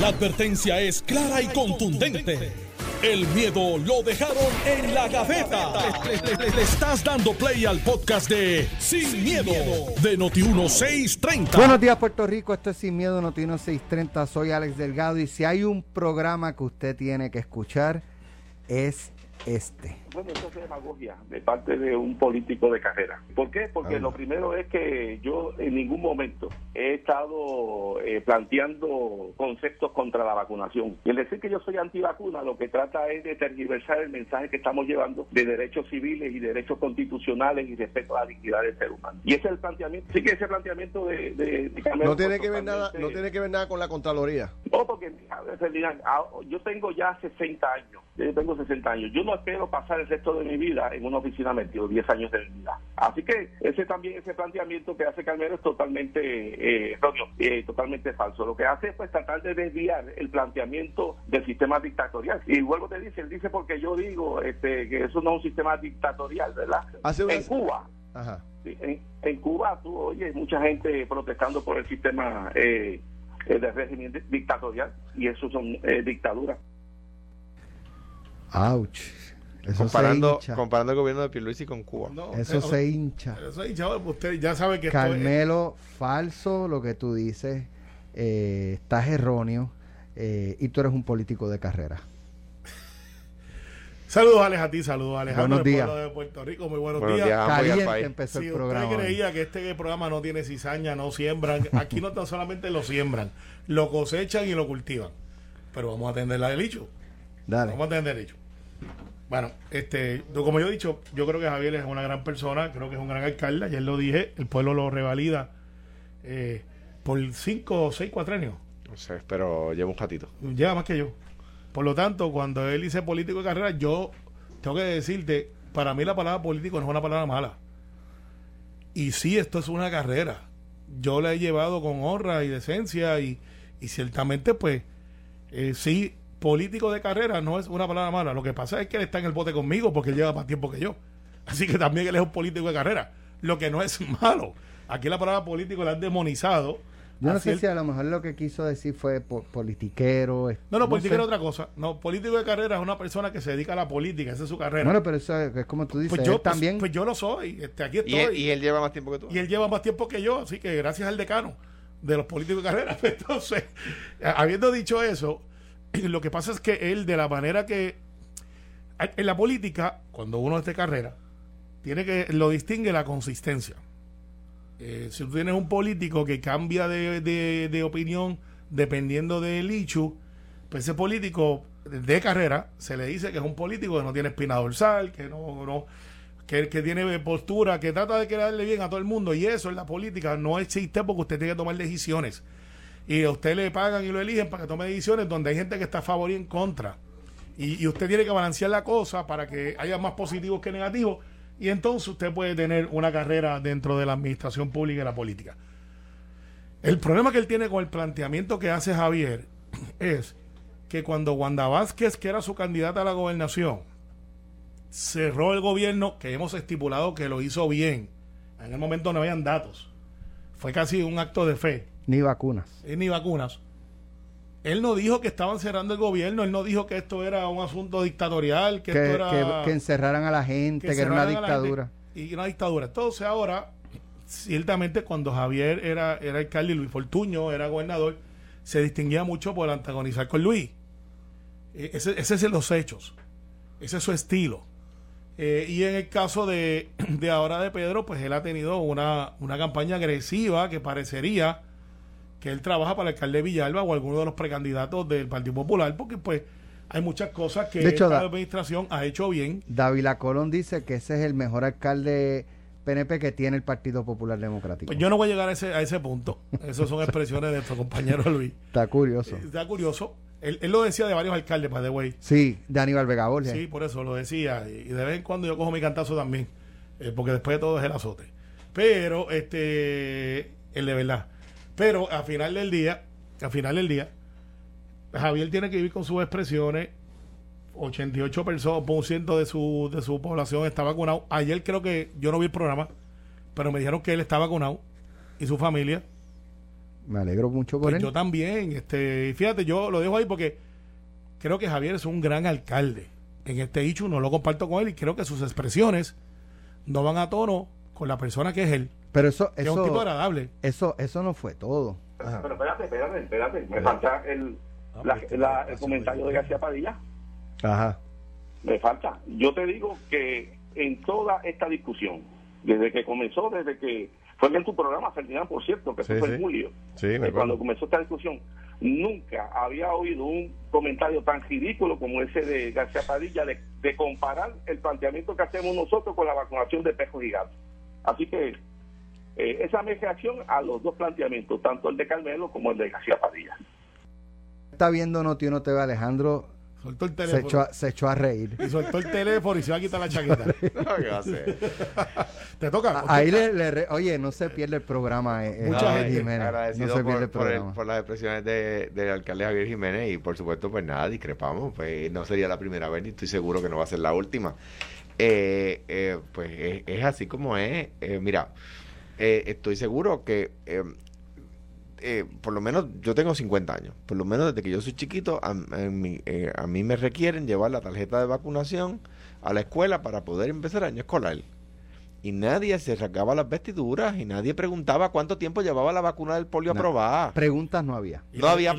La advertencia es clara y contundente. El miedo lo dejaron en la gaveta. Le, estás dando play al podcast de Sin, miedo, de Noti1630. Buenos días, Puerto Rico. Esto es Sin Miedo, Noti 630. Soy Alex Delgado. Y si hay un programa que usted tiene que escuchar, es este. Bueno, eso es demagogia de parte de un político de carrera. ¿Por qué? Porque Ah. lo primero es que yo en ningún momento he estado eh, planteando conceptos contra la vacunación. Y el decir que yo soy antivacuna lo que trata es de tergiversar el mensaje que estamos llevando de derechos civiles y derechos constitucionales y respeto a la dignidad del ser humano. Y ese es el planteamiento. Sí que ese planteamiento de, de, No tiene que ver nada, no tiene que ver nada con la Contraloría. no, porque Ferdinand, ah, yo tengo ya 60 años, yo tengo 60 años. Yo no espero pasar el resto de mi vida en una oficina metido 10 años de mi vida. Así que ese también, ese planteamiento que hace Calmero es totalmente eh, erróneo, eh, totalmente falso. Lo que hace es pues tratar de desviar el planteamiento del sistema dictatorial. Y vuelvo te dice, él dice porque yo digo este, que eso no es un sistema dictatorial, ¿verdad? Hace una- En Cuba, Ajá. Sí, en, en Cuba tú oyes mucha gente protestando por el sistema eh, eh, de régimen di- dictatorial y eso son eh, dictaduras. Ouch. Eso comparando, se hincha. comparando el gobierno de Pierluisi con Cuba. No, Eso se hincha. Eso ahí, chaval, usted ya sabe que es- Carmelo, falso lo que tú dices. eh, estás erróneo. eh, y tú eres un político de carrera. Saludos, Alex, a ti, saludos, Alejandro, Buenos días. de Puerto Rico. Muy buenos, Buenos días. días. Caliente país. empezó Si el usted programa. creía que este programa no tiene cizaña, no siembran, aquí no tan solamente lo siembran, lo cosechan y lo cultivan. Pero vamos a atender la del hecho. Dale. Vamos a atender el hecho. Bueno, este, como yo he dicho, yo creo que Javier es una gran persona, creo que es un gran alcalde, ayer lo dije, el pueblo lo revalida eh, por cinco o seis cuatrenios. No sé, pero lleva un ratito. lleva más que yo. Por lo tanto, cuando él dice político de carrera, yo tengo que decirte, para mí la palabra político no es una palabra mala. Y sí, esto es una carrera. Yo la he llevado con honra y decencia y, y ciertamente, pues, eh, sí, político de carrera no es una palabra mala. Lo que pasa es que él está en el bote conmigo porque él lleva más tiempo que yo. Así que también él es un político de carrera. Lo que no es malo. Aquí la palabra político la han demonizado. Yo no sé si a lo mejor lo que quiso decir fue po- politiquero. es- No, no, política sé. era otra cosa. No, político de carrera es una persona que se dedica a la política, esa es su carrera. Bueno, pero eso es, es como tú dices. pues yo él también. Pues, pues yo lo soy, este, aquí Y él, estoy. y él lleva más tiempo que tú. Y él lleva más tiempo que yo, así que gracias al decano de los políticos de carrera. Entonces, habiendo dicho eso, lo que pasa es que él, de la manera que. En la política, cuando uno es de carrera, tiene que. Lo distingue la consistencia. Eh, si tú tienes un político que cambia de, de- opinión dependiendo del hecho, pues ese político de carrera se le dice que es un político que no tiene espina dorsal, que no, no que, que tiene postura, que trata de quedarle bien a todo el mundo. Y eso en la política no existe porque usted tiene que tomar decisiones. Y a usted le pagan y lo eligen para que tome decisiones donde hay gente que está a favor y en contra. Y, usted tiene que balancear la cosa para que haya más positivos que negativos. Y entonces usted puede tener una carrera dentro de la administración pública y la política. El problema que él tiene con el planteamiento que hace Javier es que cuando Wanda Vázquez, que era su candidata a la gobernación, cerró el gobierno, que hemos estipulado que lo hizo bien, en el momento no habían datos, fue casi un acto de fe, Ni vacunas. eh, ni vacunas. Él no dijo que estaban cerrando el gobierno, él no dijo que esto era un asunto dictatorial, que, Que, esto era... que- que encerraran a la gente, que, era una gente dictadura. Y una dictadura. Entonces ahora, ciertamente cuando Javier era, era alcalde y Luis Fortuño era gobernador, se distinguía mucho por antagonizar con Luis. Eh, Ese, ese es los hechos. Ese es su estilo. Eh, y en el caso de, de ahora de Pedro, pues él ha tenido una, una campaña agresiva que parecería que él trabaja para el alcalde de Villalba o alguno de los precandidatos del Partido Popular, porque pues hay muchas cosas que De hecho, esta administración ha hecho bien Dávila Colón dice que ese es el mejor alcalde PNP que tiene el Partido Popular Democrático. Pues yo no voy a llegar a ese, a ese punto. Esas son expresiones de nuestro compañero Luis. Está curioso. Está curioso. Él, él lo decía de varios alcaldes, by the way. Sí, de Aníbal Vega Borges. Sí, por eso lo decía. Y de vez en cuando yo cojo mi cantazo también. eh, porque después de todo es el azote. Pero, este, el de verdad. Pero al final del día, al final del día, Javier tiene que vivir con sus expresiones. 88% personas, por ciento de su, de su población está vacunado. Ayer creo que yo no vi el programa, pero me dijeron que él está vacunado y su familia. Me alegro mucho por Pues él. yo también. Este, y fíjate, yo lo dejo ahí porque creo que Javier es un gran alcalde. En este hecho no lo comparto con él y creo que sus expresiones no van a tono con la persona que es él. Pero eso, Que es un tipo eso, agradable. eso, eso no fue todo. Pero espérate, espérate, espérate. Me falta el, la- la- el comentario de García Padilla. Ajá. Me falta. Yo te digo que en toda esta discusión, desde que comenzó, desde que fue en tu programa, Ferdinand, por cierto, que Sí, eso fue sí. en julio, Sí, me eh, acuerdo. cuando comenzó esta discusión, nunca había oído un comentario tan ridículo como ese de García Padilla de, de comparar el planteamiento que hacemos nosotros con la vacunación de pejos y gatos. Así que eh, esa es mi reacción a los dos planteamientos, tanto el de Carmelo como el de García Padilla. Está viendo Noti Uno TV, Alejandro Soltó el se teléfono. echó, a, se echó a reír. Y soltó el teléfono y se va a quitar la chaqueta. ¿Qué va a hacer? Te toca. Ahí le, le re- oye, no se pierde el programa. eh, eh, gente Jiménez. agradecido no se por, pierde el por el- programa. por las expresiones de- del alcalde Javier Jiménez y por supuesto pues nada, discrepamos, pues no sería la primera vez ni estoy seguro que no va a ser la última. Eh, eh, pues es, es así como es. Eh, mira, eh, estoy seguro que eh, eh, por lo menos yo tengo 50 años, por lo menos desde que yo soy chiquito, a, en mi- eh, a mí me requieren llevar la tarjeta de vacunación a la escuela para poder empezar el año escolar. Y nadie se rasgaba las vestiduras y nadie preguntaba cuánto tiempo llevaba la vacuna del polio No. aprobada. Preguntas no había. No la- había y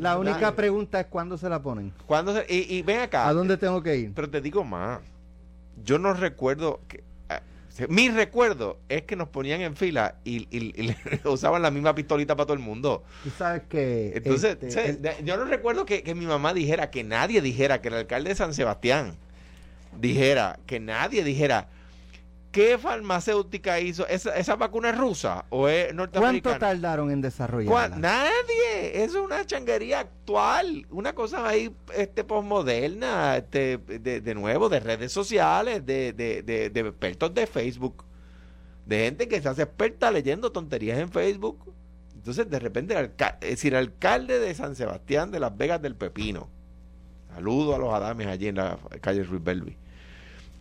la única Nadie. pregunta es cuándo se la ponen. ¿Cuándo se- y, y ven acá. ¿A dónde tengo que ir? Pero te digo más. Yo no recuerdo que. Mi recuerdo es que nos ponían en fila y, y- y le usaban la misma pistolita para todo el mundo. Tú sabes que... Entonces, este, se- el- de- yo no recuerdo que, que mi mamá dijera, que nadie dijera, que el alcalde de San Sebastián dijera, que nadie dijera, ¿qué farmacéutica hizo? ¿Esa, esa vacuna es rusa o es ¿Cuánto norteamericana? tardaron en desarrollarla? Nadie. Eso es una changuería actual. Una cosa ahí este, posmoderna, este, de, de nuevo, de redes sociales, de, de, de, de expertos de Facebook. De gente que se hace experta leyendo tonterías en Facebook. Entonces, de repente, el, es decir, el alcalde de San Sebastián de Las Vegas del Pepino. Saludo a los Adames allí en la calle Ruiz Belvi.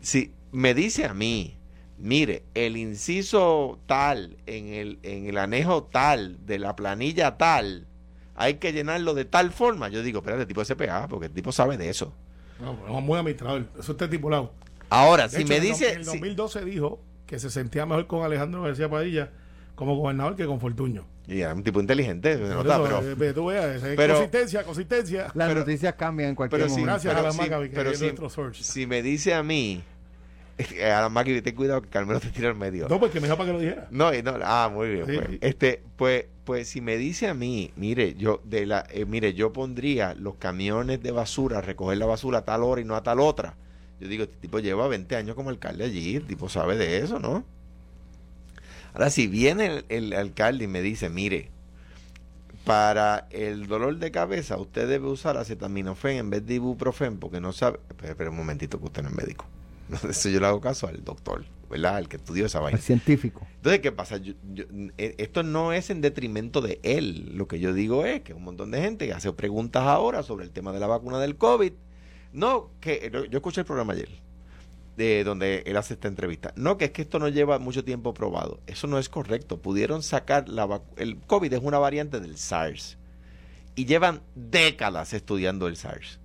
Si me dice a mí, mire, el inciso tal, en el, en el anejo tal, de la planilla tal, hay que llenarlo de tal forma. Yo digo, espérate, el tipo es CPA, porque el tipo sabe de eso. No, no, muy administrador. Eso está estipulado. Ahora, De si hecho, me dice... En el si- 2012 dijo que se sentía mejor con Alejandro García Padilla como gobernador que con Fortuño. y era un tipo inteligente, se nota, eso, pero... eh, tú veas, eh, pero- consistencia, consistencia. Las pero- noticias cambian en cualquier pero si- momento. Gracias pero a la si- pero es si-. Si me dice a mí... A la máquina, ten cuidado que Carmelo te tira al medio. No, porque me dijo para que lo dijera. No, y no, ah, muy bien. Sí, pues. sí. Este, pues, pues si me dice a mí, mire, yo de la, eh, mire, yo pondría los camiones de basura a recoger la basura a tal hora y no a tal otra. Yo digo, este tipo lleva 20 años como alcalde allí, el tipo sabe de eso, ¿no? Ahora, si viene el, el alcalde y me dice, mire, para el dolor de cabeza usted debe usar acetaminofén en vez de ibuprofen porque no sabe, pero, pero un momentito que usted no es médico. Eso yo le hago caso al doctor, ¿verdad? Al que estudió esa vaina. El científico. Entonces, ¿qué pasa? Yo- yo- eh, esto no es en detrimento de él. Lo que yo digo es que un montón de gente que hace preguntas ahora sobre el tema de la vacuna del COVID. No, que yo escuché el programa ayer, de donde él hace esta entrevista. No, que es que esto no lleva mucho tiempo probado. Eso no es correcto. Pudieron sacar la vacu- El COVID es una variante del SARS. Y llevan décadas estudiando el SARS.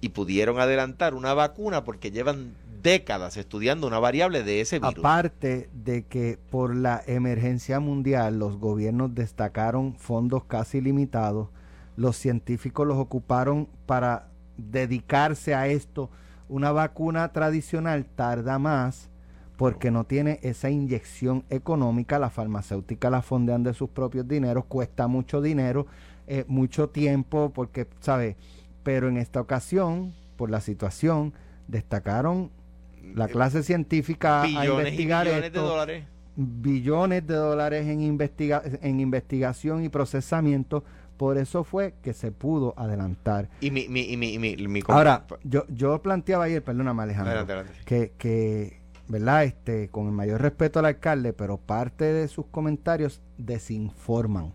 Y pudieron adelantar una vacuna porque llevan décadas estudiando una variable de ese virus. Aparte de que por la emergencia mundial los gobiernos destacaron fondos casi limitados, los científicos los ocuparon para dedicarse a esto. Una vacuna tradicional tarda más porque no tiene esa inyección económica, la farmacéutica la fondean de sus propios dineros, cuesta mucho dinero, eh, mucho tiempo, porque, ¿sabe? Pero en esta ocasión, por la situación, destacaron la clase científica a billones y investigar billones de esto, dólares. billones de dólares en, investiga en investigación y procesamiento. Por eso fue que se pudo adelantar. Y mi, mi, y mi, mi, mi Ahora, yo, yo planteaba ayer, perdóname Alejandro, Adelante, adelante. que, que, ¿verdad? Este, con el mayor respeto al alcalde, pero parte de sus comentarios desinforman.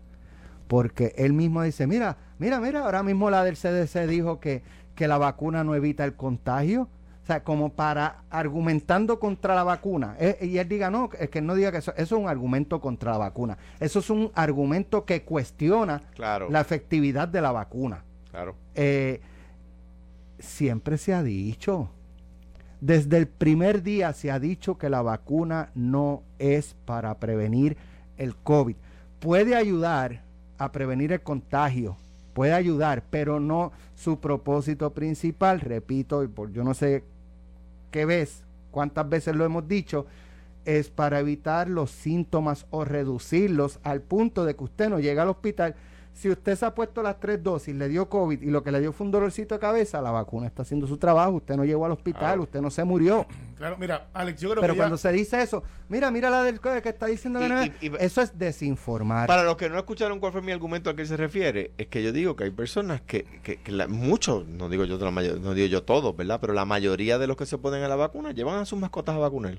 Porque él mismo dice, mira, mira, mira, ahora mismo la del CDC dijo que, que la vacuna no evita el contagio. O sea, como para argumentando contra la vacuna. Eh, y él diga, no, es que no diga que eso, eso es un argumento contra la vacuna. Eso es un argumento que cuestiona Claro. la efectividad de la vacuna. Claro. Eh, siempre se ha dicho, desde el primer día se ha dicho que la vacuna no es para prevenir el COVID. Puede ayudar a prevenir el contagio, puede ayudar, pero no su propósito principal, repito, y por yo no sé qué ves, cuántas veces lo hemos dicho, es para evitar los síntomas o reducirlos al punto de que usted no llegue al hospital. Si usted se ha puesto las tres dosis, le dio COVID y lo que le dio fue un dolorcito de cabeza, la vacuna está haciendo su trabajo, usted no llegó al hospital, usted no se murió. Claro, mira, Alex, yo creo Pero que ya- cuando se dice eso, mira, mira la del COVID que está diciendo que Y- no es- y- y- eso es desinformar. Para los que no escucharon cuál fue mi argumento al que él se refiere, es que yo digo que hay personas que, que, que la- muchos, no digo yo la mayo- no digo yo todos, ¿verdad? Pero la mayoría de los que se ponen a la vacuna llevan a sus mascotas a vacunar.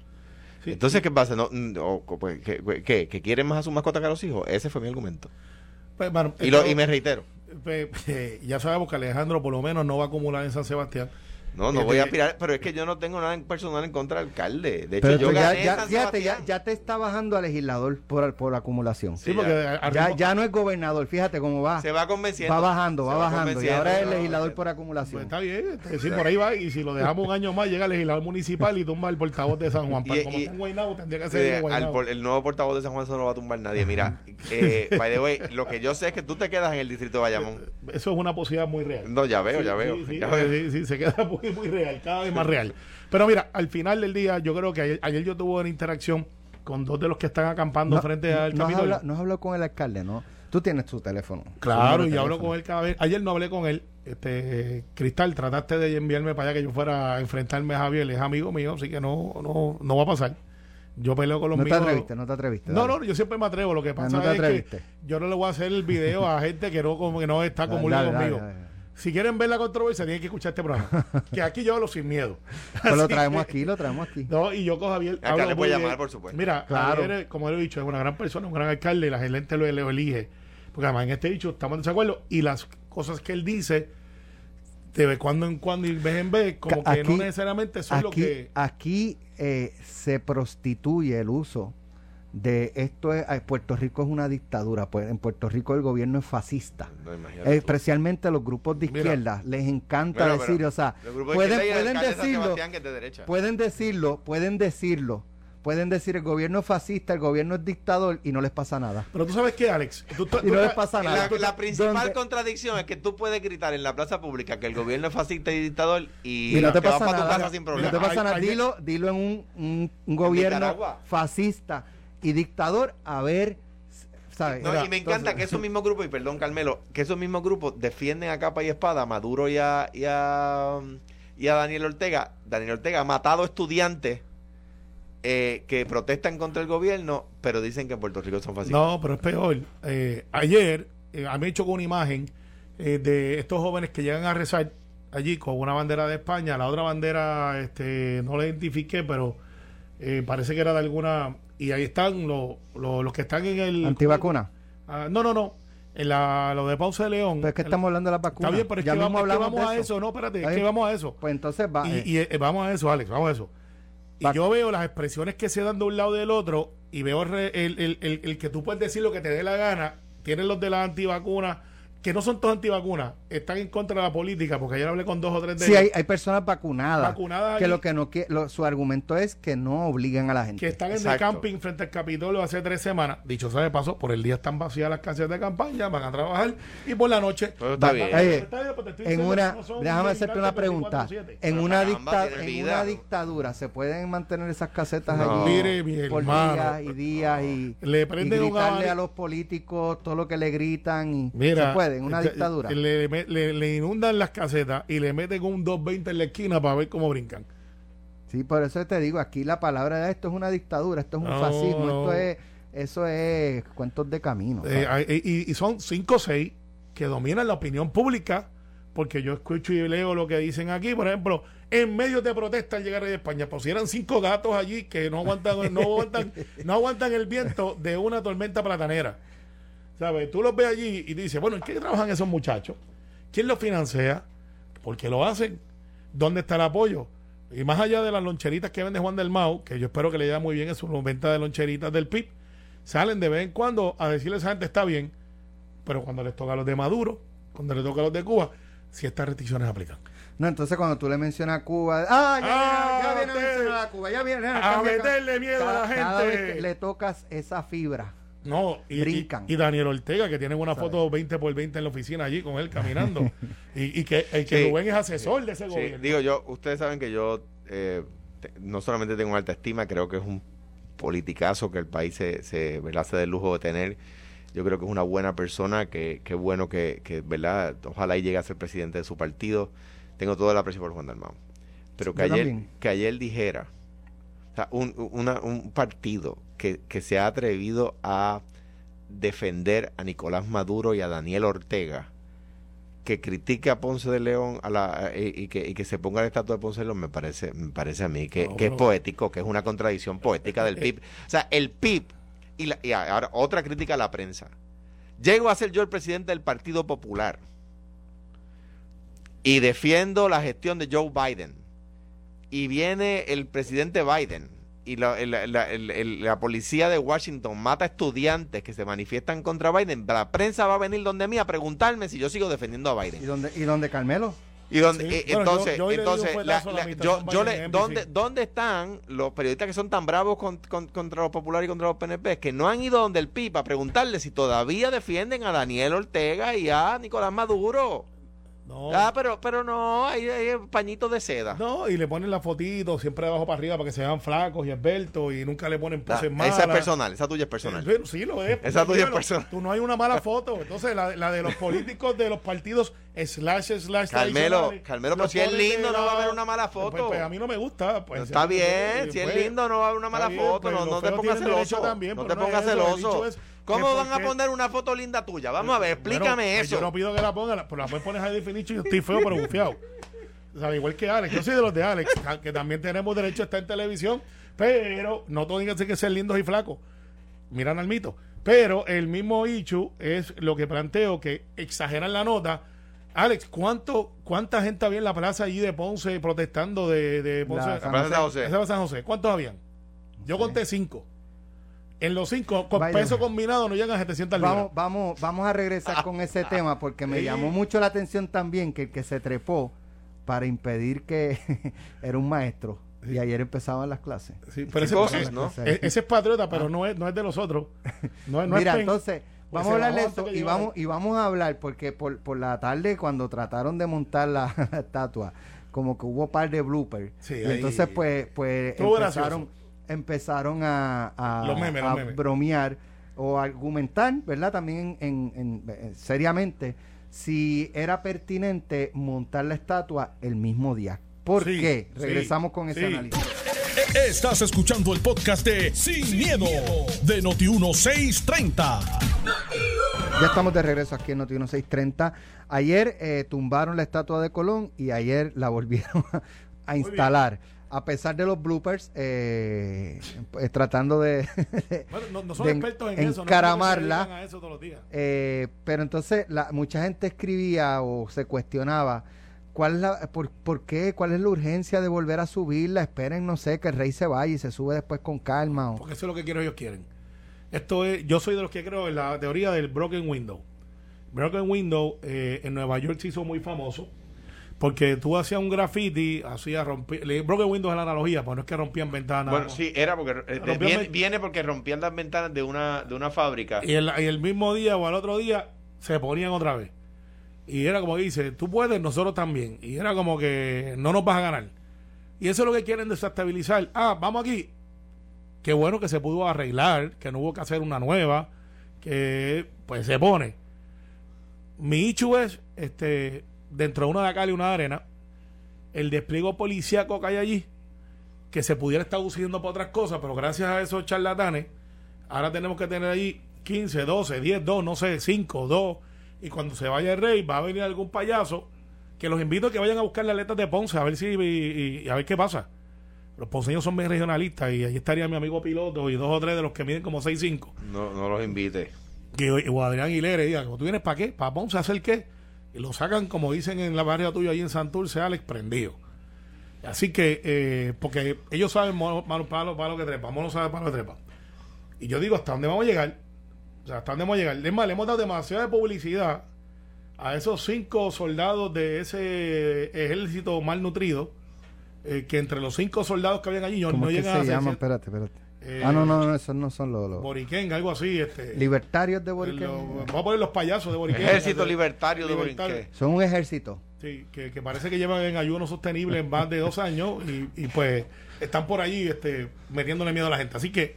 Sí. Entonces, ¿qué pasa? No, mm, o, pues, ¿qué, qué, ¿Que quieren más a sus mascotas que a los hijos? Ese fue mi argumento. Pues, bueno, Y, lo, y me reitero. pues, eh, ya sabemos que Alejandro por lo menos no va a acumular en San Sebastián. No, no Este- voy a aspirar, pero es que yo no tengo nada en personal en contra del alcalde. De hecho, Pero yo ya, gané ya- San fíjate, ya, ya te está bajando al legislador por, por acumulación. Sí, Sí, porque ya. Ya, ya no es gobernador, fíjate cómo va. Se va convenciendo. Va bajando, va bajando. Y ahora es el legislador por Pues acumulación. está bien, este, sí, por ahí va. Y si lo dejamos un año más, llega el legislador municipal y tumba el portavoz de San Juan. Y- como y- Guaynabo, tendría que ser de al el nuevo portavoz de San Juan eso no va a tumbar nadie. Mira, eh, by the way, lo que yo sé es que tú te quedas en el distrito de Bayamón. Eso es una posibilidad muy real. No, ya veo, Sí, ya veo. Sí, sí, ya veo. sí, sí, se queda muy, muy real, cada vez más real. Pero mira, al final del día, yo creo que ayer, ayer yo tuve una interacción con dos de los que están acampando No- frente al no Capitolio. no has hablado con el alcalde, ¿no? Tú tienes tu teléfono. Claro, y hablo con él cada vez. Ayer no hablé con él. Este, Cristal, trataste de enviarme para allá que yo fuera a enfrentarme a Javier. Es amigo mío, así que no, no, no va a pasar. Yo peleo con los No te míos. atreviste, no te atreviste. No, dale. no, yo siempre me atrevo. Lo que Ah, pasa no te es que yo no le voy a hacer el video a gente que no, como que no está dale, conmigo. dale, dale. Si quieren ver la controversia, tienen que escuchar este programa. que aquí yo hablo sin miedo. Pues lo traemos aquí, lo traemos aquí. No, y yo con Javier. Acá le puede muy llamar, bien. por supuesto. Mira, Claro. Javier, como le he dicho, es una gran persona, un gran alcalde y la gente lo, lo elige. Porque además en este dicho estamos en desacuerdo y las cosas que él dice, de vez cuando en cuando y vez en vez, como que no necesariamente es lo que. aquí eh, se prostituye el uso de esto. Es, eh, Puerto Rico es una dictadura. Pues en Puerto Rico el gobierno es fascista. No, especialmente los grupos de Mira. izquierda les encanta decir, o sea, Los grupos de pueden, pueden de San decirlo, de pueden decirlo, pueden decirlo, pueden decir el gobierno es fascista, el gobierno es dictador y no les pasa nada. Pero tú sabes qué, Alex. Tú- tú- Y no les pasa nada. La, la principal ¿Dónde? contradicción es que tú puedes gritar en la plaza pública que el gobierno es fascista y dictador y, Y no te vas pasa para tu nada. casa sin No problema. te pasa nada. Dilo, dilo en un, un- un gobierno fascista y dictador a ver, ¿sabes? No, y me encanta entonces- que esos mismos grupos, y perdón Carmelo, que esos mismos grupos defienden a capa y espada a Maduro y a, y a, y a Daniel Ortega. Daniel Ortega ha matado estudiantes eh, que protestan contra el gobierno, pero dicen que en Puerto Rico son fascistas. No, pero es peor. Eh, ayer eh, a mí me chocó una imagen eh, de estos jóvenes que llegan a rezar allí con una bandera de España. La otra bandera este, no la identifiqué, pero eh, parece que era de alguna. Y ahí están los, los, los que están en el. Antivacuna. Ah, no, no, no. En la, lo de Pausa de León. Pero es que estamos hablando de las vacunas. Está bien, pero es Ya que, vamos, es que vamos a eso. No, espérate, es que vamos a eso. Pues entonces va. Y, eh, y, eh, vamos a eso, Alex, vamos a eso. Y yo veo las expresiones que se dan de un lado y del otro y veo el, el- el- el que tú puedes decir lo que te dé la gana. Tienen los de las antivacunas, que no son todos antivacunas, están en contra de la política, porque ayer hablé con dos o tres de sí, ellos hay, hay personas vacunadas. Vacunadas que allí. lo que no que lo- su argumento es que no obligan a la gente. que están en el camping frente al Capitolio hace tres semanas. Dicho sea de paso, por el día están vacías las casas de campaña, van a trabajar y por la noche. Pero está bien. Pues en diciendo una, no déjame hacerte una pregunta. 24/7. En una, dicta- en vida. una dictadura se pueden mantener esas casetas No. allí Mire, mi por hermano. días y días y, Le y prenden un gritarle a los políticos todo lo que le gritan y Mira, se puede en una este, dictadura. Le, le- le- le inundan las casetas y le meten un 220 en la esquina para ver cómo brincan. Sí, por eso te digo, aquí la palabra de esto es una dictadura, esto es un No, fascismo, no. esto es eso es cuentos de camino. Eh, y, y son 5 o 6 que dominan la opinión pública, porque yo escucho y leo lo que dicen aquí, por ejemplo, en medios de protesta al llegar a España, pues si eran cinco gatos allí que no aguantan, no aguantan, no aguantan el viento de una tormenta platanera. ¿Sabes? Tú los ves allí y dices, bueno, ¿en qué trabajan esos muchachos? ¿Quién los financia? ¿Por qué lo hacen? ¿Dónde está el apoyo? Y más allá de las loncheritas que vende Juan del Mau, que yo espero que le vaya muy bien en su venta de loncheritas del PIB, salen de vez en cuando a decirle a esa gente está bien, pero cuando les toca a los de Maduro, cuando les toca a los de Cuba, si estas restricciones aplican. No, entonces cuando tú le mencionas a Cuba, ah, ya, Ah, ya viene a mencionar a Cuba, ya viene a cambia, meterle miedo a la Cada- cada gente. vez que le tocas esa fibra. No, y, y, Brincan. y Daniel Ortega, que tiene una ¿Sabes? foto 20 por 20 en la oficina allí con él caminando. y, y que, y que Sí. Rubén es asesor de ese Sí, gobierno. digo yo, ustedes saben que yo eh, te- no solamente tengo alta estima, creo que es un politicazo que el país se, se, ¿verdad? se el lujo de tener. Yo creo que es una buena persona, que, que bueno que, que, ¿verdad? Ojalá y llegue a ser presidente de su partido. Tengo toda la aprecio por Juan Dalmau. Pero que Yo ayer, también. que ayer dijera, o sea, un, una- un partido que, que se ha atrevido a defender a Nicolás Maduro y a Daniel Ortega, que critique a Ponce de León a la, y, que, y que se ponga la estatua de Ponce de León me parece me parece a mí que, No, que es poético, que es una contradicción poética del PIB. O sea, el PIB, y, la- y ahora otra crítica a la prensa. Llego a ser yo el presidente del Partido Popular y defiendo la gestión de Joe Biden. Y viene el presidente Biden y la, la- el- la policía de Washington mata estudiantes que se manifiestan contra Biden. La prensa va a venir donde mí a preguntarme si yo sigo defendiendo a ¿Y Biden. dónde, y dónde Carmelo? Y donde, Sí, eh, bueno, entonces, yo- yo entonces la- la la- yo, yo le, ¿dónde? ¿dónde están los periodistas que son tan bravos con- con- contra los populares y contra los PNP que no han ido donde el PIB a preguntarle si todavía defienden a Daniel Ortega y a Nicolás Maduro? No. Ah, pero, pero no, hay, hay pañitos de seda. No, y le ponen la fotito siempre de abajo para arriba para que se vean flacos y esbeltos y nunca le ponen Ah, poses malas. esa es personal, esa tuya es personal. Bueno, sí, lo es. Esa tuya es personal. Tú no hay una mala foto. Entonces, la, la de los políticos de los partidos slash slash Carmelo, Carmelo, lo pero si es lindo, no va a haber una mala Pues, foto. pues, a mí no me gusta. Pues, está pues, bien, si es pues, lindo no va a haber una mala bien, foto, pues, no, no te pongas celoso. también, no te pongas celoso. ¿Cómo van a poner una foto linda tuya? Vamos a ver, explícame Bueno, pues, eso. Yo no pido que la pongan, pero la puedes poner a definition y yo estoy feo, pero bufiado. O sea, igual que Alex. Yo soy de los de Alex, que también tenemos derecho a estar en televisión, pero no todos tienen que ser lindos y flacos. Miran al mito. Pero el mismo Ichu es lo que planteo, que exageran la nota. Alex, ¿cuánto, ¿cuánta gente había en la plaza allí de Ponce protestando de, de Ponce? La San Plaza de San José. Esa de San José. ¿Cuántos habían? Yo conté cinco. En los cinco, con Vaya. peso combinado, no llegan a 700 libras. Vamos, vamos, vamos a regresar con ese tema porque me llamó mucho la atención también que el que se trepó para impedir que era un maestro y ayer empezaban las clases. Sí, pero ese, cosas, ese- ¿no? e- ese es patriota, pero no, es, no es de los otros. No, Mira, es entonces, vamos a se hablar de bajó antes eso que y vamos, y vamos a hablar porque por, por la tarde cuando trataron de montar la, la estatua, como que hubo par de bloopers. Sí, y ahí- entonces, pues, pues empezaron, gracioso. Empezaron a, a- Los memes, los a memes. bromear o argumentar, ¿verdad? También en, en- en- seriamente si era pertinente montar la estatua el mismo día. ¿Por Sí, qué? sí, Regresamos con ese sí. análisis. Estás escuchando el podcast de Sin, miedo, de Noti1630. Ya estamos de regreso aquí en Noti 1630. Ayer eh, tumbaron la estatua de Colón y ayer la volvieron a, a instalar. A pesar de los bloopers, eh, pues, tratando de, Bueno, no, no son de expertos en eso. no encaramarla. dedican a eso todos los días. eh, pero entonces la, mucha gente escribía o se cuestionaba cuál es la, por, por qué, cuál es la urgencia de volver a subirla. Esperen, no sé, que el rey se vaya y se sube después con calma. o- Porque eso es lo que quiero ellos quieren. Esto es, yo soy de los que creo en la teoría del broken window. Broken window eh, en Nueva York se hizo muy famoso porque tú hacías un graffiti, hacías romper, le- broken window es la analogía, pues no es que rompían ventanas. Bueno, sí, era porque eh, Rompían viene, porque rompían las ventanas de una, de una fábrica. Y el, y el mismo día o al otro día se ponían otra vez. Y era como dice, tú puedes, nosotros también. Y era como que no nos vas a ganar. Y eso es lo que quieren desestabilizar. Ah, vamos aquí. Qué bueno que se pudo arreglar, que no hubo que hacer una nueva, que pues se pone. Mi ichu es, este, dentro de una de acá y una de arena, el despliegue policíaco que hay allí, que se pudiera estar usando para otras cosas, pero gracias a esos charlatanes, ahora tenemos que tener allí 15, 12, 10, 2, no sé, 5, 2, y cuando se vaya el rey va a venir algún payaso, que los invito a que vayan a buscar las letras de Ponce, a ver si, y, y- y a ver qué pasa. Los ponceños son bien regionalistas y allí estaría mi amigo piloto y dos o tres de los que miden como 6'5". No, no los invite. Que o Adrián Aguilera y diga, ¿tú vienes para qué? ¿Para Ponce a hacer qué? Lo sacan, como dicen en la barrio tuya ahí en Santurce, Alex, prendido. Así que, eh, porque ellos saben mono, malo, palo, palo que trepa, mono sabe palo que trepa. Y yo digo, ¿hasta dónde vamos a llegar? O sea, ¿hasta dónde vamos a llegar? Es más, le hemos dado demasiada publicidad a esos cinco soldados de ese ejército malnutrido, eh, que entre los cinco soldados que habían allí ¿Cómo no llegan a se ser llaman? Espérate, espérate. Eh, ah, no, no, no, esos no son los, los Boriquén, algo así. Este, libertarios de Boriquén. lo- vamos a poner los payasos de Boriquén. Ejército Libertario de. Borinqué. Son un ejército. Sí, que, que parece que llevan en ayuno sostenible en más de dos años y, y, pues están por allí este, metiéndole miedo a la gente. Así que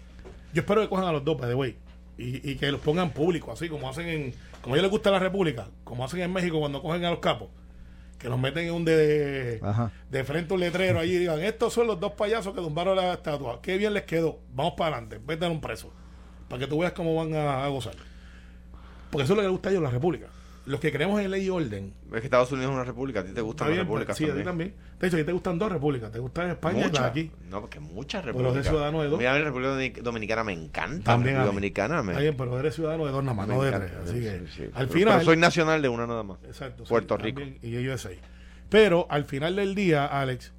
yo espero que cojan a los dos, the way, y, y que los pongan públicos, así como hacen en, como a ellos les gusta la República, como hacen en México cuando cogen a los capos, que los meten en un de, Ajá. de frente a un letrero allí y digan, estos son los dos payasos que tumbaron la estatua, qué bien les quedó, vamos para adelante, métanlo un preso, para que tú veas cómo van a, a gozar. Porque eso es lo que les gusta a ellos, la República. Los que creemos en ley y orden, Es que Estados Unidos es una república, a ti te gustan las bien, repúblicas sí, a ti también. De hecho, a ti te gustan dos repúblicas. Te gustan España y Muchas. de aquí. No, porque muchas Pero repúblicas. de ciudadano de dos. Mira, la República Dominic- Dominicana me encanta. También la República. Dominicana me, Está bien, pero eres ciudadano de dos nada más, me no de encanta. tres. Así que, Sí, sí. al Pero- final... pero soy nacional de una nada más. Exacto. sí, Puerto Rico. y ellos seis. Pero al final del día, Alex,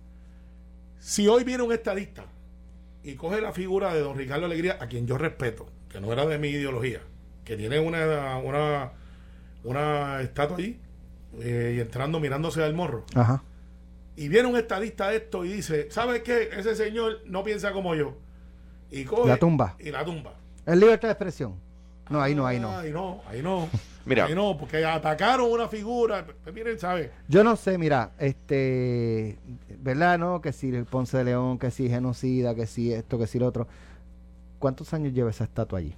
si hoy viene un estadista y coge la figura de don Ricardo Alegría, a quien yo respeto, que no era de mi ideología, que tiene una, una, una estatua allí, eh, y entrando mirándose al morro, Ajá. y viene un estadista de esto y dice, ¿sabes qué? Ese señor no piensa como yo. Y coge La tumba. Y la tumba. Es libertad de expresión. No, ahí no, ahí no. Ahí no, ahí no. Mira. Ahí no, porque atacaron una figura. Pues miren, ¿sabes? Yo no sé, mira, este, ¿verdad? No, que si el Ponce de León, que si genocida, que si esto, que si lo otro. ¿Cuántos años lleva esa estatua allí?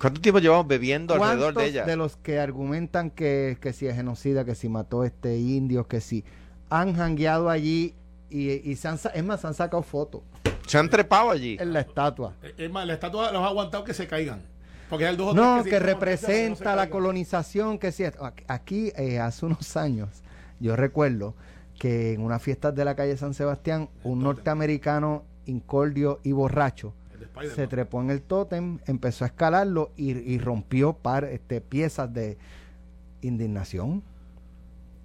¿Cuánto tiempo llevamos bebiendo alrededor ¿Cuántos de ella? de los que argumentan que, que si es genocida, que si mató este indios, que si han jangueado allí y, y se han, es más, se han sacado fotos Se han trepado allí. en la estatua? Es más, la estatua los ha aguantado que se caigan. Porque hay dos o No, que representa no la colonización, que si esto- aquí- eh, hace unos años, yo recuerdo que en unas fiestas de la calle San Sebastián, un norteamericano incordio y borracho El Spider-Man. se trepó en el tótem, empezó a escalarlo y, y rompió par, este, piezas de indignación.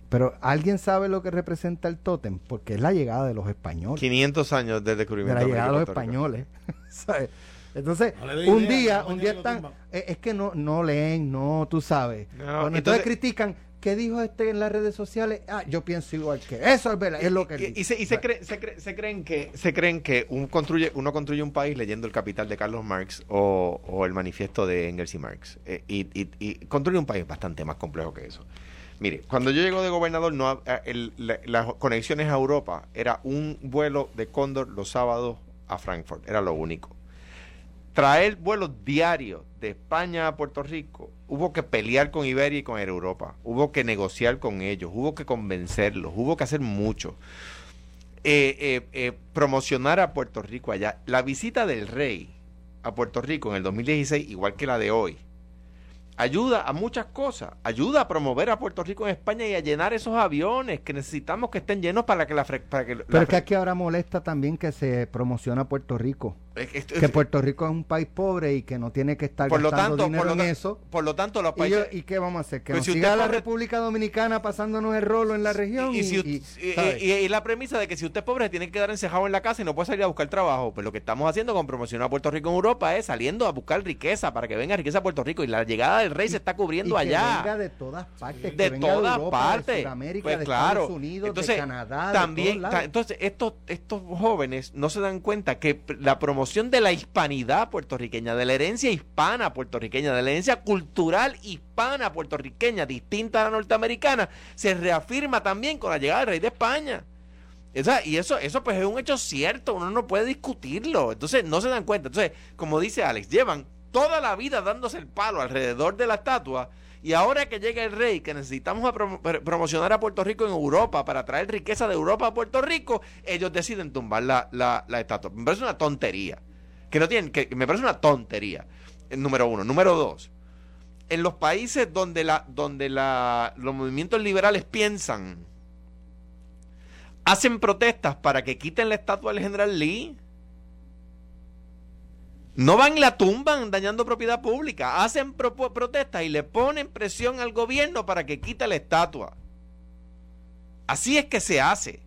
Pero ¿alguien sabe lo que representa el tótem? Porque es la llegada de los españoles. 500 años del De descubrimiento la llegada de los españoles. ¿sabes? Entonces, No un idea, día, un día están, eh, es que no, no leen, no, tú sabes. No, entonces- critican, ¿qué dijo este en las redes sociales? Ah, yo pienso igual que eso es verdad, es lo que él y, y se, y se, cree- se, cree- se creen que se creen que un construye, uno construye un país leyendo el Capital de Carlos Marx o, o el manifiesto de Engels y Marx. Eh, y, construye un país bastante más complejo que eso. Mire cuando yo llego de gobernador no eh, el- la- las conexiones a Europa era un vuelo de Cóndor los sábados a Frankfurt era lo único. Traer vuelos diarios de España a Puerto Rico, hubo que pelear con Iberia y con Europa, hubo que negociar con ellos, hubo que convencerlos, hubo que hacer mucho. Eh, eh, eh, promocionar a Puerto Rico allá. La visita del rey a Puerto Rico en el 2016, igual que la de hoy, ayuda a muchas cosas. Ayuda a promover a Puerto Rico en España y a llenar esos aviones que necesitamos que estén llenos para que la... fre- Para que la Pero es que aquí ahora molesta también que se promociona Puerto Rico. es- Que Puerto Rico es un país pobre y que no tiene que estar por lo gastando tanto, dinero por lo, en eso. por lo tanto, los ¿Y, países... yo- ¿Y qué vamos a hacer? Que Pues nos si usted siga la corre- República Dominicana pasándonos el rolo en la región. Y, Y, si y la premisa de que si usted es pobre se tiene que quedar encejado en la casa y no puede salir a buscar trabajo. Pues lo que estamos haciendo con promocionar a Puerto Rico en Europa es saliendo a buscar riqueza para que venga riqueza a Puerto Rico. Y la llegada del rey se está y cubriendo que allá. venga de todas partes. de todas partes. De Sudamérica, pues de claro. Estados Unidos, entonces, de Canadá, también, de entonces estos estos jóvenes no se dan cuenta que la promoción de la hispanidad puertorriqueña, de la herencia hispana puertorriqueña, de la herencia cultural hispana puertorriqueña, distinta a la norteamericana, se reafirma también con la llegada del rey de España. O sea, y eso, eso pues es un hecho cierto, uno no puede discutirlo. Entonces no se dan cuenta. Entonces, como dice Alex, llevan toda la vida dándose el palo alrededor de la estatua y ahora que llega el rey, que necesitamos a promo- pr- promocionar a Puerto Rico en Europa para traer riqueza de Europa a Puerto Rico, ellos deciden tumbar la, la, estatua. Me parece una tontería. Que no tienen, que que me parece una tontería. eh, Número uno. Número dos. En los países donde la, donde la, los movimientos liberales piensan, hacen protestas para que quiten la estatua del general Lee. No van y la tumban dañando propiedad pública. Hacen pro- protestas y le ponen presión al gobierno para que quite la estatua. Así es que se hace.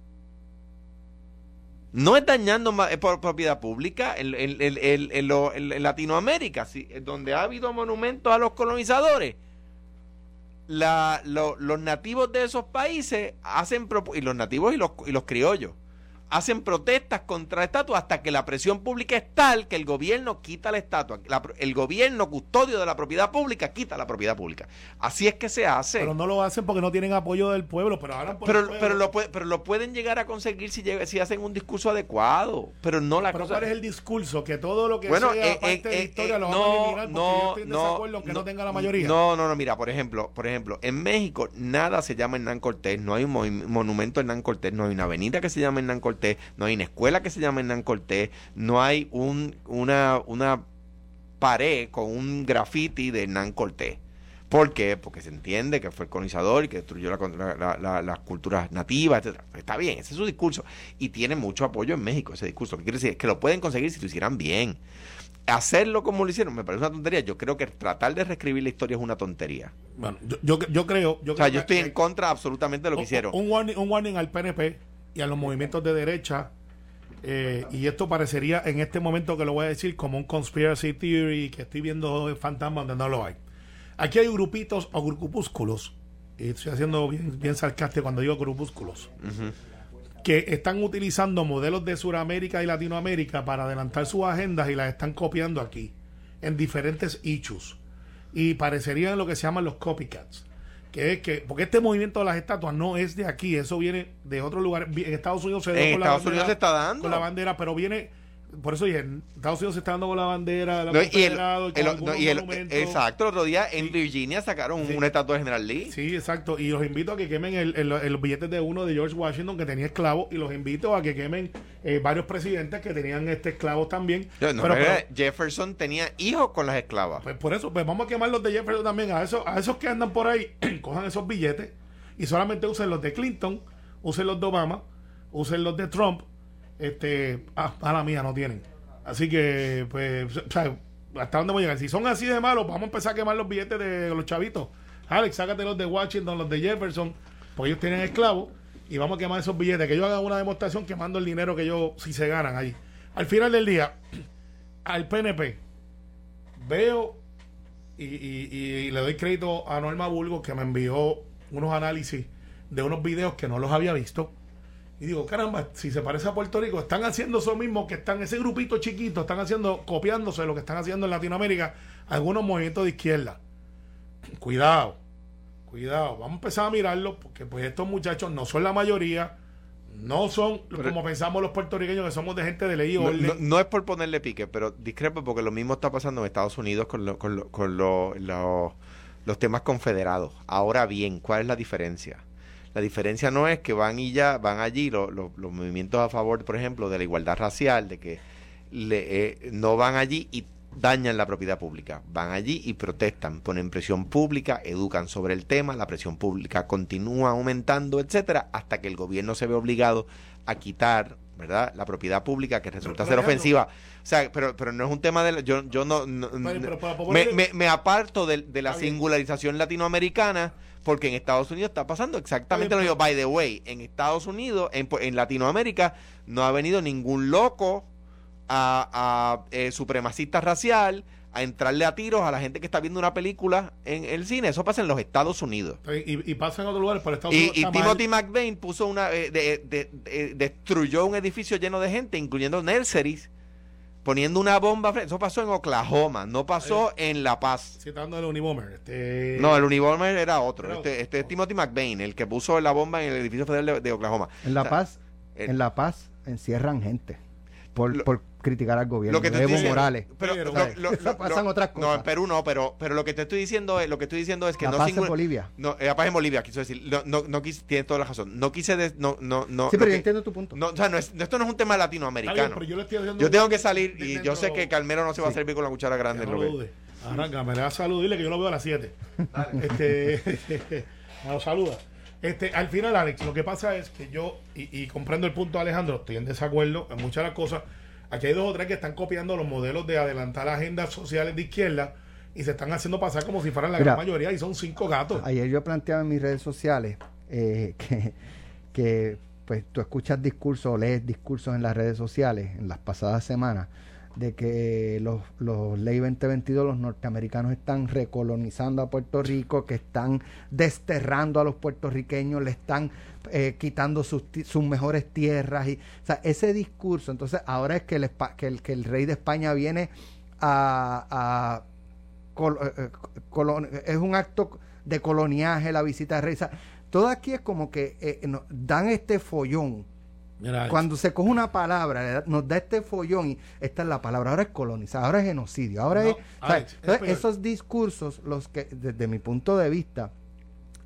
No es dañando propiedad pública. En, en- Latinoamérica, donde ha habido monumentos a los colonizadores, la- lo- los nativos de esos países hacen, y los nativos y los, y los criollos, hacen protestas contra la estatua hasta que la presión pública es tal que el gobierno quita la estatua. La el gobierno custodio de la propiedad pública quita la propiedad pública. Así es que se hace. Pero no lo hacen porque no tienen apoyo del pueblo, pero ahora Pero, pueblo. pero, lo, pero lo pueden llegar a conseguir si, si hacen un discurso adecuado. Pero no la Pero cosa. ¿cuál es el discurso? Que todo lo que Bueno, sea eh, parte eh, de la eh, historia eh, lo vamos a no, eliminar porque no, yo estoy en no, desacuerdo aunque no, no, tenga la mayoría. No, no, no, mira, por ejemplo, por ejemplo, en México nada se llama Hernán Cortés, no hay un monumento a Hernán Cortés, no hay una avenida que se llame Hernán Cortés, no hay una escuela que se llame Hernán Cortés, no hay un, una, una pared con un graffiti de Hernán Cortés. ¿Por qué? Porque se entiende que fue el colonizador y que destruyó la- la- la- las culturas nativas, etcétera. Está bien, ese es su discurso. Y tiene mucho apoyo en México ese discurso. ¿Qué quiere decir? Que lo pueden conseguir si lo hicieran bien. Hacerlo como lo hicieron me parece una tontería. Yo creo que tratar de reescribir la historia es una tontería. Bueno, yo, yo, yo creo. Yo O sea, creo yo estoy que- en contra absolutamente de lo que un- hicieron. Un warning, un warning al PNP y a los movimientos de derecha. eh, y esto parecería en este momento que lo voy a decir como un conspiracy theory que estoy viendo fantasmas donde no lo hay. Aquí hay grupitos o grupúsculos. Y estoy haciendo bien, bien sarcástico cuando digo grupúsculos. Que están utilizando modelos de Sudamérica y Latinoamérica para adelantar sus agendas y las están copiando aquí. En diferentes issues. Y parecerían lo que se llaman los copycats que es que porque este movimiento de las estatuas no es de aquí, eso viene de otro lugar. En Estados Unidos se En con la Estados bandera- Unidos se está dando. con la bandera, pero viene por eso dije, Estados Unidos se está dando con la bandera, la No, y el, el- no, y el- monumentos. exacto, el otro día en Sí. Virginia sacaron Sí. una estatua de General Lee. Sí, exacto. Y los invito a que quemen el, el- el- los billetes de uno de George Washington que tenía esclavos. Y los invito a que quemen eh, varios presidentes que tenían este esclavos también. No, pero pero- Jefferson tenía hijos con las esclavas. Pues por eso, pues vamos a quemar los de Jefferson también. A esos, a esos que andan por ahí, cojan esos billetes y solamente usen los de Clinton, usen los de Obama, usen los de Trump. Este, ah, a la mía no tienen. Así que, pues, o sea, ¿hasta dónde vamos a llegar? Si son así de malos, vamos a empezar a quemar los billetes de los chavitos. Alex, sácate los de Washington, los de Jefferson, porque ellos tienen esclavos y vamos a quemar esos billetes. Que ellos hagan una demostración quemando el dinero que ellos, si se ganan ahí. Al final del día, al PNP, veo y, y- le doy crédito a Norma Bulgo que me envió unos análisis de unos videos que no los había visto. Y digo, caramba, si se parece a Puerto Rico, están haciendo eso mismo que están, ese grupito chiquito, están haciendo, copiándose lo que están haciendo en Latinoamérica, algunos movimientos de izquierda. Cuidado, cuidado, vamos a empezar a mirarlo, porque pues estos muchachos no son la mayoría, no son como pensamos los puertorriqueños que somos de gente de ley y No, orden. no- no es por ponerle pique, pero discrepo porque lo mismo está pasando en Estados Unidos con, lo- con, lo- con lo- lo- los temas confederados. Ahora bien, ¿cuál es la diferencia? La diferencia no es que van y ya van allí lo- lo- los movimientos a favor, por ejemplo, de la igualdad racial, de que le- eh, no van allí y dañan la propiedad pública. Van allí y protestan, ponen presión pública, educan sobre el tema, la presión pública continúa aumentando, etcétera, hasta que el gobierno se ve obligado a quitar, ¿verdad? La propiedad pública que resulta pero ser ofensiva. O sea, pero, pero no es un tema de... la- Yo, yo no... no- Pero- pero para me, me- me aparto de, de la bien. singularización latinoamericana porque en Estados Unidos está pasando exactamente lo mismo. By the way, en Estados Unidos, en, en Latinoamérica, no ha venido ningún loco a, a, eh, supremacista racial a entrarle a tiros a la gente que está viendo una película en el cine. Eso pasa en los Estados Unidos. y, y pasa en otros lugares, por Estados Y, Unidos. y mal. Timothy McVeigh puso una eh, de- de- de- destruyó un edificio lleno de gente, incluyendo nurseries, poniendo una bomba. Eso pasó en Oklahoma, no pasó en La Paz. Citando el Unibomber. Este, No, el uniforme era otro. Este, este es Timothy McVeigh, el que puso la bomba en el edificio federal de, de Oklahoma. En La O sea, Paz, el- en La Paz encierran gente por, Lo- por criticar al gobierno. Lo que te Evo estoy diciendo- Morales. Pero, Pero- lo- lo- pasan lo- otras No, cosas. en Perú no, pero, pero lo que te estoy diciendo es, lo que estoy diciendo es que La no Paz en Bolivia. No, eh, la paz en Bolivia, quiso decir. No, no, no quise, tienes toda la razón. No quise, des- no, no, no. sí, pero yo que- entiendo tu punto. no, o sea, no es- esto no es un tema latinoamericano. bien, pero yo le estoy haciendo Yo tengo que salir de- y dentro- yo sé que Calmero no se va a servir con la cuchara grande. No lo dude. Arranca, me le da salud, dile que yo lo veo a las 7. Este, me lo saluda. Este, al final, Alex, lo que pasa es que yo, y, y comprendo el punto de Alejandro, estoy en desacuerdo en muchas de las cosas. Aquí hay dos o tres que están copiando los modelos de adelantar agendas sociales de izquierda y se están haciendo pasar como si fueran la Mira, gran mayoría y son cinco gatos. Ayer yo planteaba en mis redes sociales eh, que, que pues tú escuchas discursos o lees discursos en las redes sociales en las pasadas semanas de que los, los ley 2022, los norteamericanos están recolonizando a Puerto Rico, que están desterrando a los puertorriqueños, le están eh, quitando sus, sus mejores tierras. Y, o sea, ese discurso, entonces ahora es que el, que el, que el rey de España viene a... Eh, eh, es un acto de coloniaje, la visita de rey. todo aquí es como que dan este follón cuando se coge una palabra, nos da este follón y esta es la palabra, ahora es colonizar, ahora es genocidio, ahora es, esos discursos, los que desde mi punto de vista,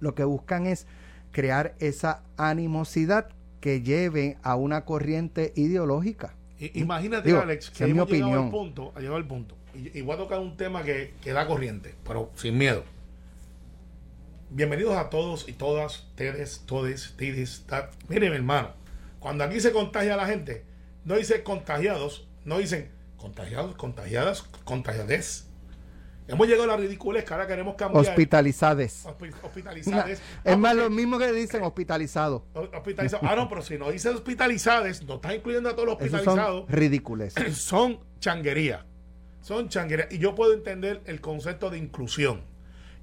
lo que buscan es crear esa animosidad que lleve a una corriente ideológica. imagínate, Alex, que hemos mi llegado al punto, ha llegado al punto, y, voy a tocar un tema que, que da corriente, pero sin miedo. Bienvenidos a todos y todas, ustedes, todes, tidis, miren hermano, cuando aquí se contagia la gente, no dice contagiados, no dicen contagiados, contagiadas, contagiades. Hemos llegado a la ridiculez que ahora queremos cambiar. Hospitalizades. hospitalizades. es más, lo mismo que dicen hospitalizados. Hospitalizados. Ah, no, pero si no dice hospitalizades, no está incluyendo a todos los hospitalizados. son ridículos. Son changuería. Son changuería. Y yo puedo entender el concepto de inclusión.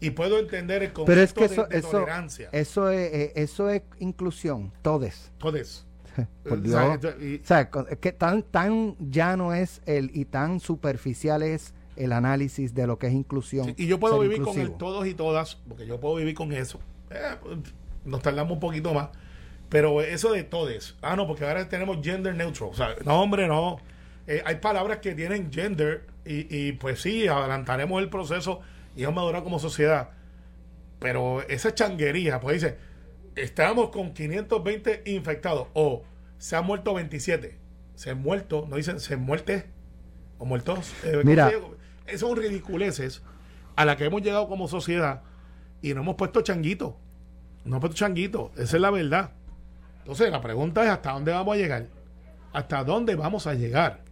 Y puedo entender el concepto de, tolerancia. Eso es, eh, eso es inclusión. Todes. Todes. Por Dios. O sea, que tan, tan llano es el y tan superficial es el análisis de lo que es inclusión. y yo puedo vivir con el todos y todas, porque yo puedo vivir con eso. Eh, nos tardamos un poquito más. Pero eso de todes. Ah, no, porque ahora tenemos gender neutral. O sea, no, hombre, no. Eh, hay palabras que tienen gender y, y, pues sí, adelantaremos el proceso y vamos a madurar como sociedad. Pero esa changuería, pues dice, estamos con 520 infectados o se han muerto 27. Se han muerto, no dicen se muerte o muertos. Eh, Mira, son ridiculeces a la que hemos llegado como sociedad y no hemos puesto changuito. No hemos puesto changuito. Esa es la verdad. Entonces, la pregunta es: ¿hasta dónde vamos a llegar? ¿Hasta dónde vamos a llegar?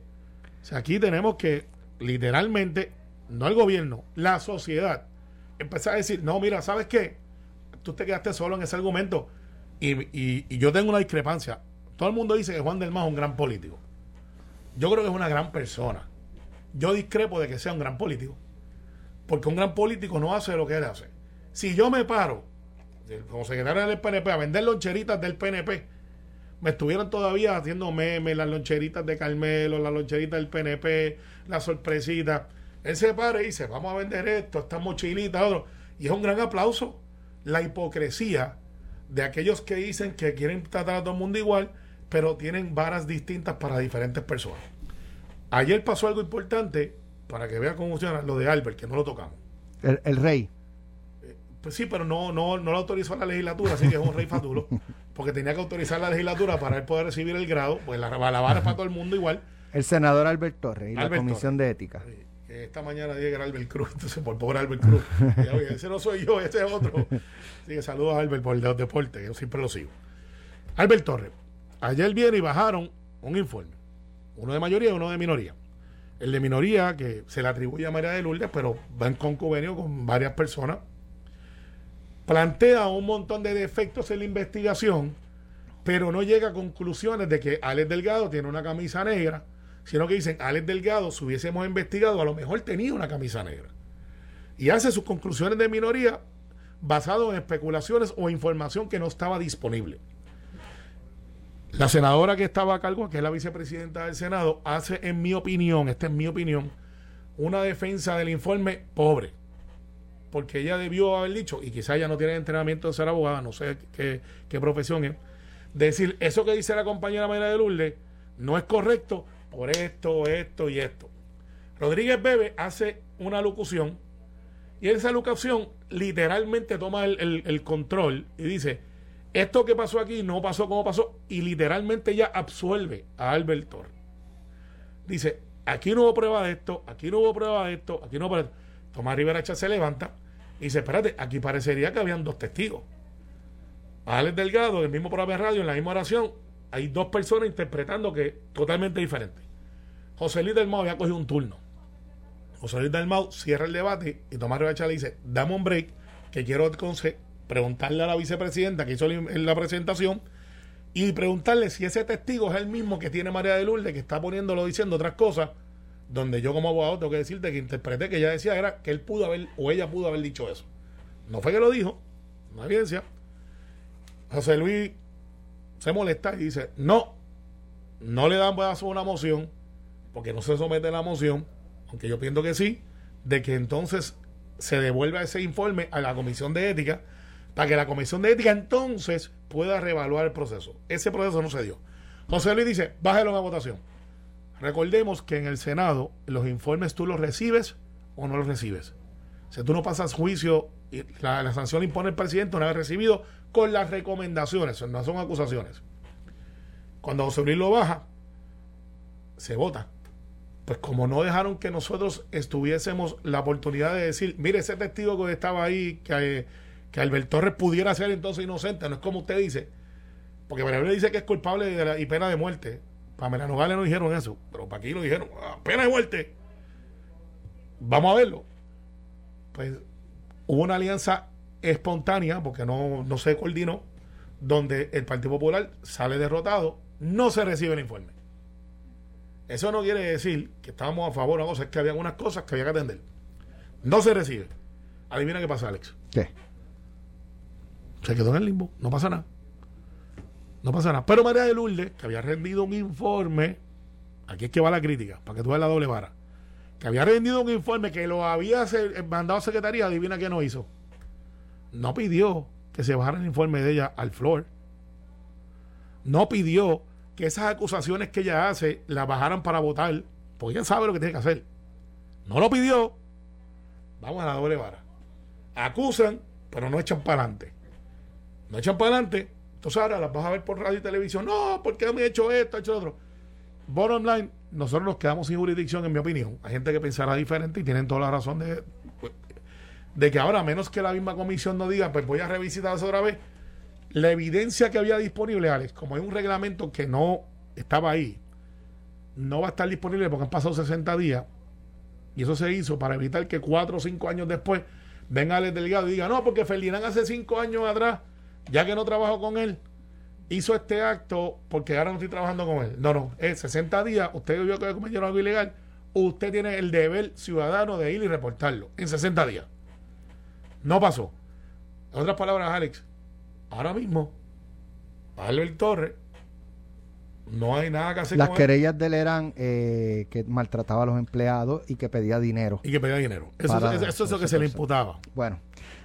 O sea, aquí tenemos que, literalmente, no el gobierno, la sociedad, empezar a decir: no, mira, ¿sabes qué? Tú te quedaste solo en ese argumento. Y, yo tengo una discrepancia. Todo el mundo dice que Juan del Más es un gran político. Yo creo que es una gran persona. Yo discrepo de que sea un gran político. Porque un gran político no hace lo que él hace. Si yo me paro, como secretario del PNP, a vender loncheritas del PNP, me estuvieron todavía haciendo memes, las loncheritas de Carmelo, las loncheritas del PNP, las sorpresitas. Él se para y dice, vamos a vender esto, esta mochilita, otro. Y es un gran aplauso la hipocresía de aquellos que dicen que quieren tratar a todo el mundo igual, pero tienen varas distintas para diferentes personas. Ayer pasó algo importante, para que vea cómo funciona, lo de Albert, que no lo tocamos. El, rey. Eh, pues sí, pero no, no, no lo autorizó la legislatura, así que es un rey fatulo, porque tenía que autorizar la legislatura para él poder recibir el grado, pues la, la vara es para todo el mundo igual. El senador Albert Torres y la Comisión de Ética esta mañana dije que era Albert Cruz, entonces por pobre Albert Cruz. ese no soy yo, ese es otro. Así que saludos a Albert por el deporte, yo siempre lo sigo. Albert Torres, ayer viene y bajaron un informe, uno de mayoría y uno de minoría. El de minoría, que se le atribuye a María de Lourdes, pero va en convenio con varias personas, plantea un montón de defectos en la investigación, pero no llega a conclusiones de que Alex Delgado tiene una camisa negra sino que dicen, Alex Delgado, si hubiésemos investigado, a lo mejor tenía una camisa negra. Y hace sus conclusiones de minoría basado en especulaciones o información que no estaba disponible. La senadora que estaba a cargo, que es la vicepresidenta del Senado, hace, en mi opinión, esta es mi opinión, una defensa del informe pobre. Porque ella debió haber dicho, y quizá ella no tiene entrenamiento de ser abogada, no sé qué, profesión es, decir, eso que dice la compañera María de Lourdes no es correcto por esto, esto y esto. Rodríguez Bebe hace una locución y esa locución literalmente toma el, control y dice, esto que pasó aquí no pasó como pasó y literalmente ya absuelve a Albert. Dice, aquí no hubo prueba de esto, aquí no hubo prueba de esto, aquí no hubo prueba Tomás Rivera se levanta y dice, espérate, aquí parecería que habían dos testigos. Alex Delgado, el mismo programa de radio, en la misma oración, hay dos personas interpretando que totalmente diferente. José Luis del Mau había cogido un turno. José Luis del Mau cierra el debate y Tomás Rivacha le dice, dame un break, que quiero preguntarle a la vicepresidenta que hizo la presentación y preguntarle si ese testigo es el mismo que tiene María de Lourdes, que está poniéndolo diciendo otras cosas, donde yo como abogado tengo que decirte que interpreté que ella decía era que él pudo haber, o ella pudo haber dicho eso. No fue que lo dijo, hay evidencia. José Luis se molesta y dice, no, no le dan paso a una moción, porque no se somete la moción, aunque yo pienso que sí, de que entonces se devuelva ese informe a la comisión de ética, para que la comisión de ética entonces pueda reevaluar el proceso. Ese proceso no se dio. José Luis dice, bájalo a votación. Recordemos que en el Senado los informes tú los recibes o no los recibes. Si tú no pasas juicio, la, la sanción impone el presidente una vez recibido con las recomendaciones, no son acusaciones. Cuando José Luis lo baja, se vota. Pues como no dejaron que nosotros estuviésemos la oportunidad de decir, mire, ese testigo que estaba ahí, que, que Albert Torres pudiera ser entonces inocente, no es como usted dice, porque María dice que es culpable y pena de muerte. Para Nogales no dijeron eso, pero para aquí lo dijeron, ah, pena de muerte. Vamos a verlo. Pues hubo una alianza espontánea, porque no, no se coordinó, donde el Partido Popular sale derrotado, no se recibe el informe. Eso no quiere decir que estábamos a favor o es que había algunas cosas que había que atender. No se recibe. Adivina qué pasa, Alex. ¿Qué? Se quedó en el limbo, no pasa nada. No pasa nada. Pero María de Lourdes, que había rendido un informe, aquí es que va la crítica, para que tú veas la doble vara, que había rendido un informe que lo había se- mandado a secretaría, adivina qué no hizo. No pidió que se bajara el informe de ella al floor. No pidió que esas acusaciones que ella hace las bajaran para votar, porque ella sabe lo que tiene que hacer. No lo pidió. Vamos a la doble vara. Acusan, pero no echan para adelante. No echan para adelante. Entonces ahora las vas a ver por radio y televisión. No, porque han hecho esto, han hecho lo otro. Bottom line, nosotros nos quedamos sin jurisdicción, en mi opinión. Hay gente que pensará diferente y tienen toda la razón de, de que ahora, menos que la misma comisión no diga, pues voy a revisitar eso otra vez. La evidencia que había disponible, Alex, como hay un reglamento que no estaba ahí, no va a estar disponible porque han pasado 60 días. Y eso se hizo para evitar que cuatro o cinco años después venga el delegado y diga, no, porque Ferdinand hace cinco años atrás, ya que no trabajo con él, hizo este acto porque ahora no estoy trabajando con él. No, no, es 60 días, usted vio que cometieron algo ilegal, usted tiene el deber ciudadano de ir y reportarlo en 60 días. No pasó. En otras palabras, Alex, ahora mismo, Albert Torres, no hay nada que hacer Las con él querellas de él eran eh, que maltrataba a los empleados y que pedía dinero. y que pedía dinero. Eso, Para- eso- eso es lo que se le imputaba. Bueno,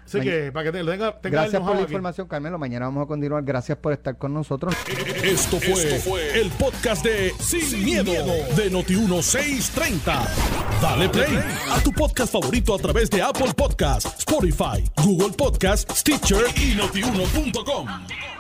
Así Ma- que para que te, tenga, tenga gracias el por la aquí. información, Carmelo. Mañana vamos a continuar. Gracias por estar con nosotros. Esto fue, el podcast de Sin, miedo, de Noti1630. Dale play a tu podcast favorito a través de Apple Podcasts, Spotify, Google Podcasts, Stitcher y notiuno.com.